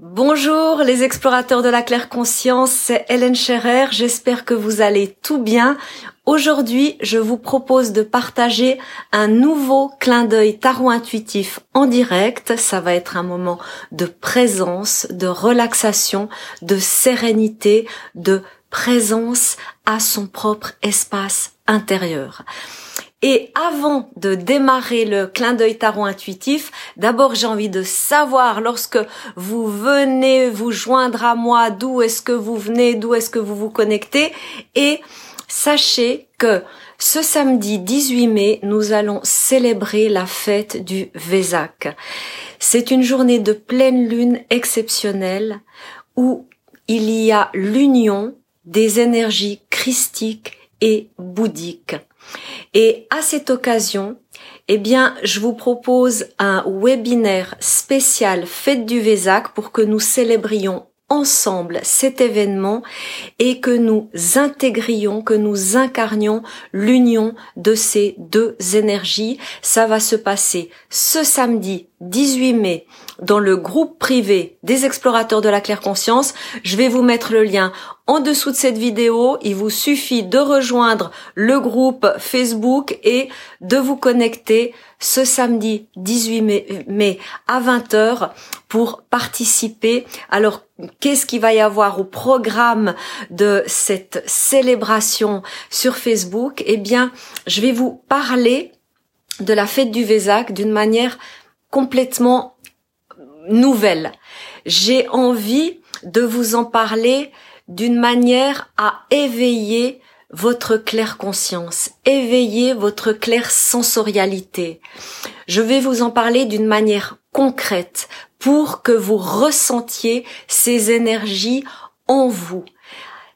Bonjour les explorateurs de la claire conscience, c'est Hélène Scherer, j'espère que vous allez tout bien. Aujourd'hui, je vous propose de partager un nouveau clin d'œil tarot intuitif en direct. Ça va être un moment de présence, de relaxation, de sérénité, de présence à son propre espace intérieur. Et avant de démarrer le clin d'œil tarot intuitif, d'abord j'ai envie de savoir lorsque vous venez vous joindre à moi, d'où est-ce que vous venez, d'où est-ce que vous vous connectez. Et sachez que ce samedi 18 mai, nous allons célébrer la fête du Vésac. C'est une journée de pleine lune exceptionnelle où il y a l'union des énergies christiques et bouddhiques. Et à cette occasion, eh bien, je vous propose un webinaire spécial Fête du Vésac pour que nous célébrions ensemble cet événement et que nous intégrions, que nous incarnions l'union de ces deux énergies. Ça va se passer ce samedi 18 mai dans le groupe privé des explorateurs de la claire conscience. Je vais vous mettre le lien en dessous de cette vidéo. Il vous suffit de rejoindre le groupe Facebook et de vous connecter ce samedi 18 mai, à 20h pour participer. Alors, qu'est-ce qu'il va y avoir au programme de cette célébration sur Facebook? Eh bien, je vais vous parler de la fête du Vésac d'une manière complètement nouvelle. J'ai envie de vous en parler d'une manière à éveiller votre claire conscience, éveiller votre claire sensorialité. Je vais vous en parler d'une manière concrète pour que vous ressentiez ces énergies en vous.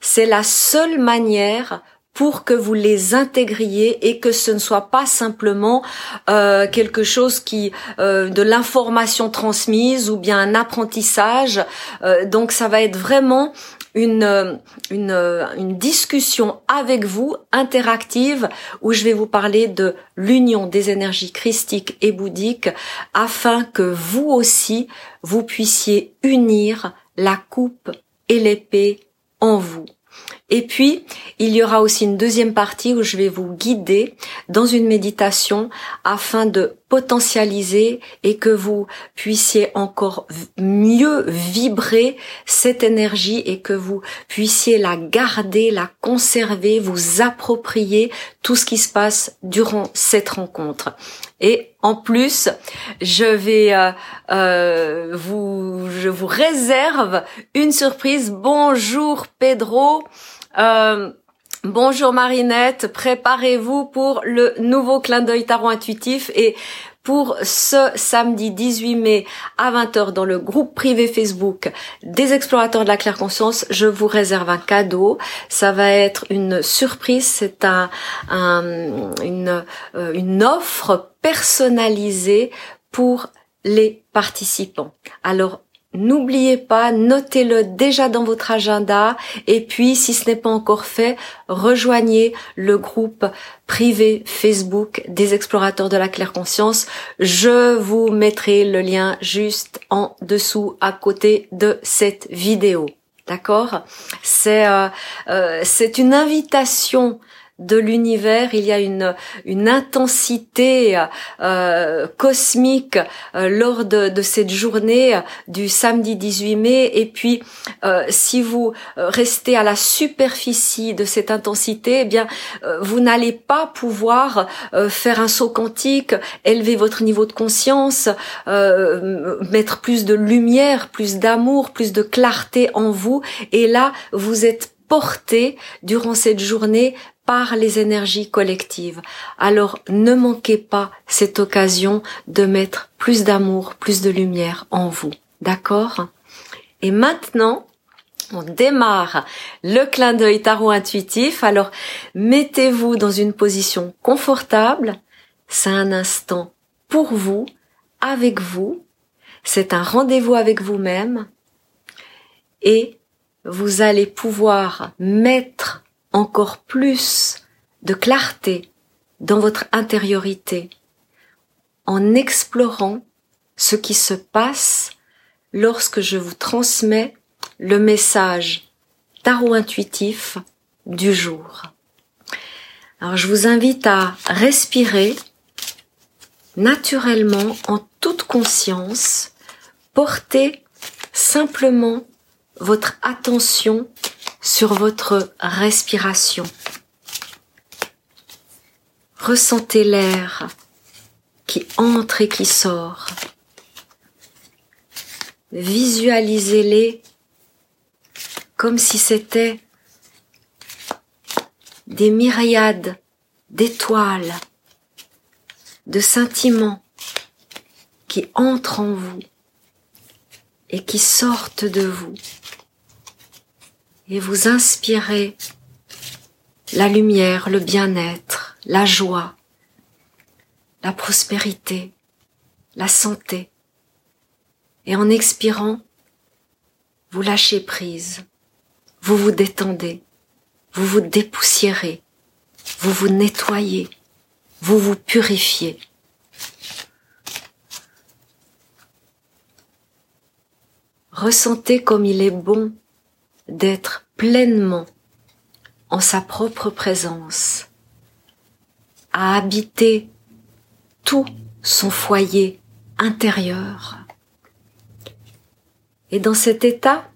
C'est la seule manière pour que vous les intégriez et que ce ne soit pas simplement euh, quelque chose qui euh, de l'information transmise ou bien un apprentissage. Euh, donc ça va être vraiment une, une, une discussion avec vous interactive où je vais vous parler de l'union des énergies christiques et bouddhiques afin que vous aussi vous puissiez unir la coupe et l'épée en vous. Et puis, il y aura aussi une deuxième partie où je vais vous guider dans une méditation afin de potentialiser et que vous puissiez encore mieux vibrer cette énergie et que vous puissiez la garder, la conserver, vous approprier tout ce qui se passe durant cette rencontre. Et en plus, je vais euh, euh, vous, je vous réserve une surprise. Bonjour Pedro. Euh, bonjour Marinette, préparez-vous pour le nouveau clin d'œil tarot intuitif et pour ce samedi 18 mai à 20h dans le groupe privé Facebook des explorateurs de la claire conscience, je vous réserve un cadeau. Ça va être une surprise, c'est un, une, euh, une offre personnalisée pour les participants. Alors N'oubliez pas, notez-le déjà dans votre agenda et puis si ce n'est pas encore fait, rejoignez le groupe privé Facebook des explorateurs de la claire conscience. Je vous mettrai le lien juste en dessous à côté de cette vidéo. D'accord? C'est euh, euh, c'est une invitation de l'univers, il y a une, une intensité euh, cosmique euh, lors de, cette journée du samedi 18 mai. Et puis, euh, si vous restez à la superficie de cette intensité, eh bien, vous n'allez pas pouvoir faire un saut quantique, élever votre niveau de conscience, mettre plus de lumière, plus d'amour, plus de clarté en vous. Et là, vous êtes porté durant cette journée les énergies collectives. Alors ne manquez pas cette occasion de mettre plus d'amour, plus de lumière en vous. D'accord? Et maintenant, on démarre le clin d'œil tarot intuitif. Alors mettez-vous dans une position confortable. C'est un instant pour vous, avec vous. C'est un rendez-vous avec vous-même. Et vous allez pouvoir mettre encore plus de clarté dans votre intériorité en explorant ce qui se passe lorsque je vous transmets le message tarot intuitif du jour. Alors je vous invite à respirer naturellement en toute conscience, porter simplement votre attention sur votre respiration. Ressentez l'air qui entre et qui sort. Visualisez-les comme si c'était des myriades d'étoiles, de sentiments qui entrent en vous et qui sortent de vous et vous inspirez la lumière, le bien-être, la joie, la prospérité, la santé. Et en expirant, vous lâchez prise, vous vous détendez, vous vous dépoussiérez, vous vous nettoyez, vous vous purifiez. Ressentez comme il est bon d'être pleinement en sa propre présence, à habiter tout son foyer intérieur. Et dans cet état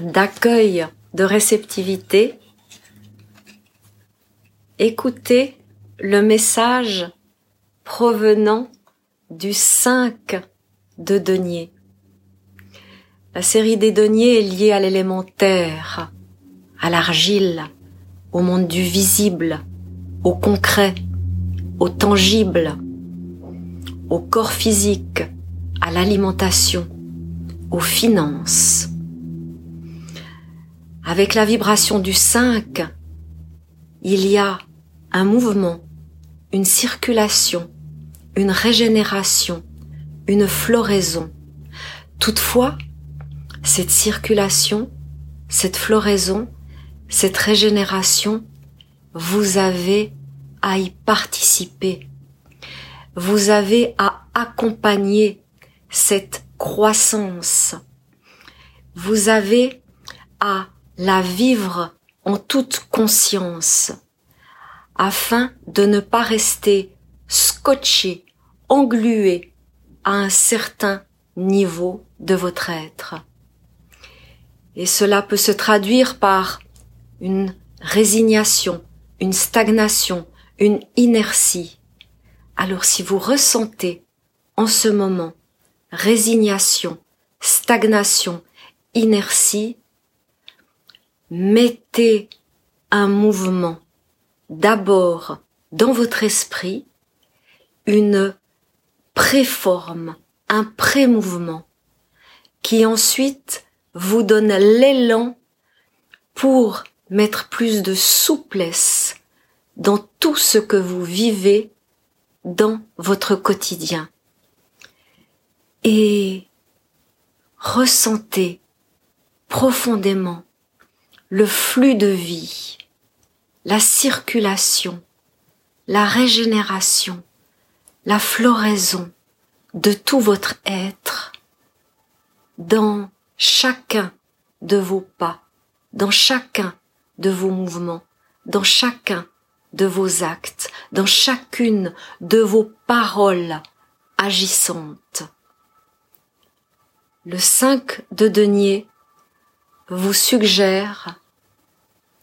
d'accueil, de réceptivité, écoutez le message provenant du 5 de denier. La série des deniers est liée à l'élément terre, à l'argile, au monde du visible, au concret, au tangible, au corps physique, à l'alimentation, aux finances. Avec la vibration du 5, il y a un mouvement, une circulation, une régénération, une floraison. Toutefois, cette circulation, cette floraison, cette régénération, vous avez à y participer. Vous avez à accompagner cette croissance. Vous avez à la vivre en toute conscience afin de ne pas rester scotché, englué à un certain niveau de votre être. Et cela peut se traduire par une résignation, une stagnation, une inertie. Alors si vous ressentez en ce moment résignation, stagnation, inertie, mettez un mouvement d'abord dans votre esprit, une préforme, un pré-mouvement, qui ensuite vous donne l'élan pour mettre plus de souplesse dans tout ce que vous vivez dans votre quotidien. Et ressentez profondément le flux de vie, la circulation, la régénération, la floraison de tout votre être dans chacun de vos pas, dans chacun de vos mouvements, dans chacun de vos actes, dans chacune de vos paroles agissantes. Le 5 de denier vous suggère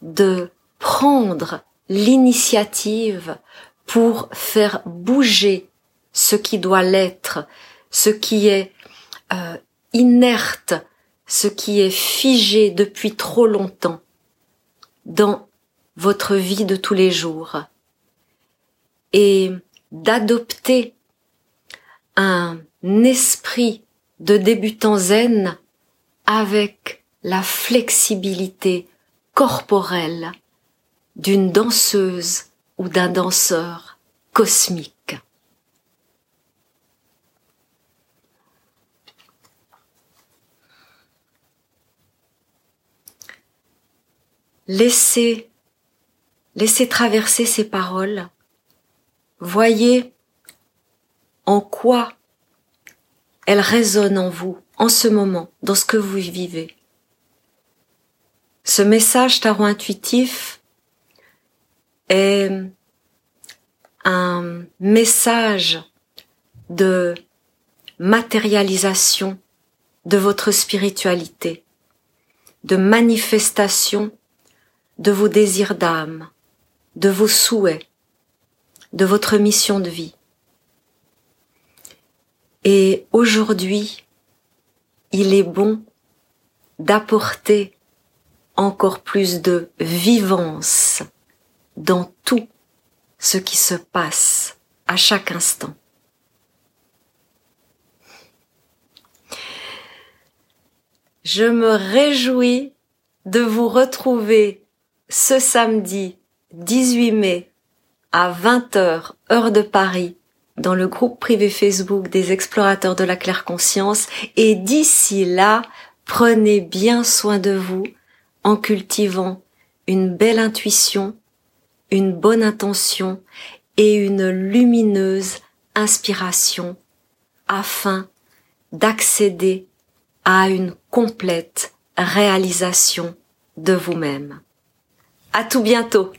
de prendre l'initiative pour faire bouger ce qui doit l'être, ce qui est euh, inerte ce qui est figé depuis trop longtemps dans votre vie de tous les jours et d'adopter un esprit de débutant zen avec la flexibilité corporelle d'une danseuse ou d'un danseur cosmique. Laissez, laissez traverser ces paroles. Voyez en quoi elles résonnent en vous, en ce moment, dans ce que vous vivez. Ce message tarot intuitif est un message de matérialisation de votre spiritualité, de manifestation de vos désirs d'âme, de vos souhaits, de votre mission de vie. Et aujourd'hui, il est bon d'apporter encore plus de vivance dans tout ce qui se passe à chaque instant. Je me réjouis de vous retrouver ce samedi 18 mai à 20h heure de Paris dans le groupe privé Facebook des explorateurs de la claire conscience et d'ici là, prenez bien soin de vous en cultivant une belle intuition, une bonne intention et une lumineuse inspiration afin d'accéder à une complète réalisation de vous-même. À tout bientôt!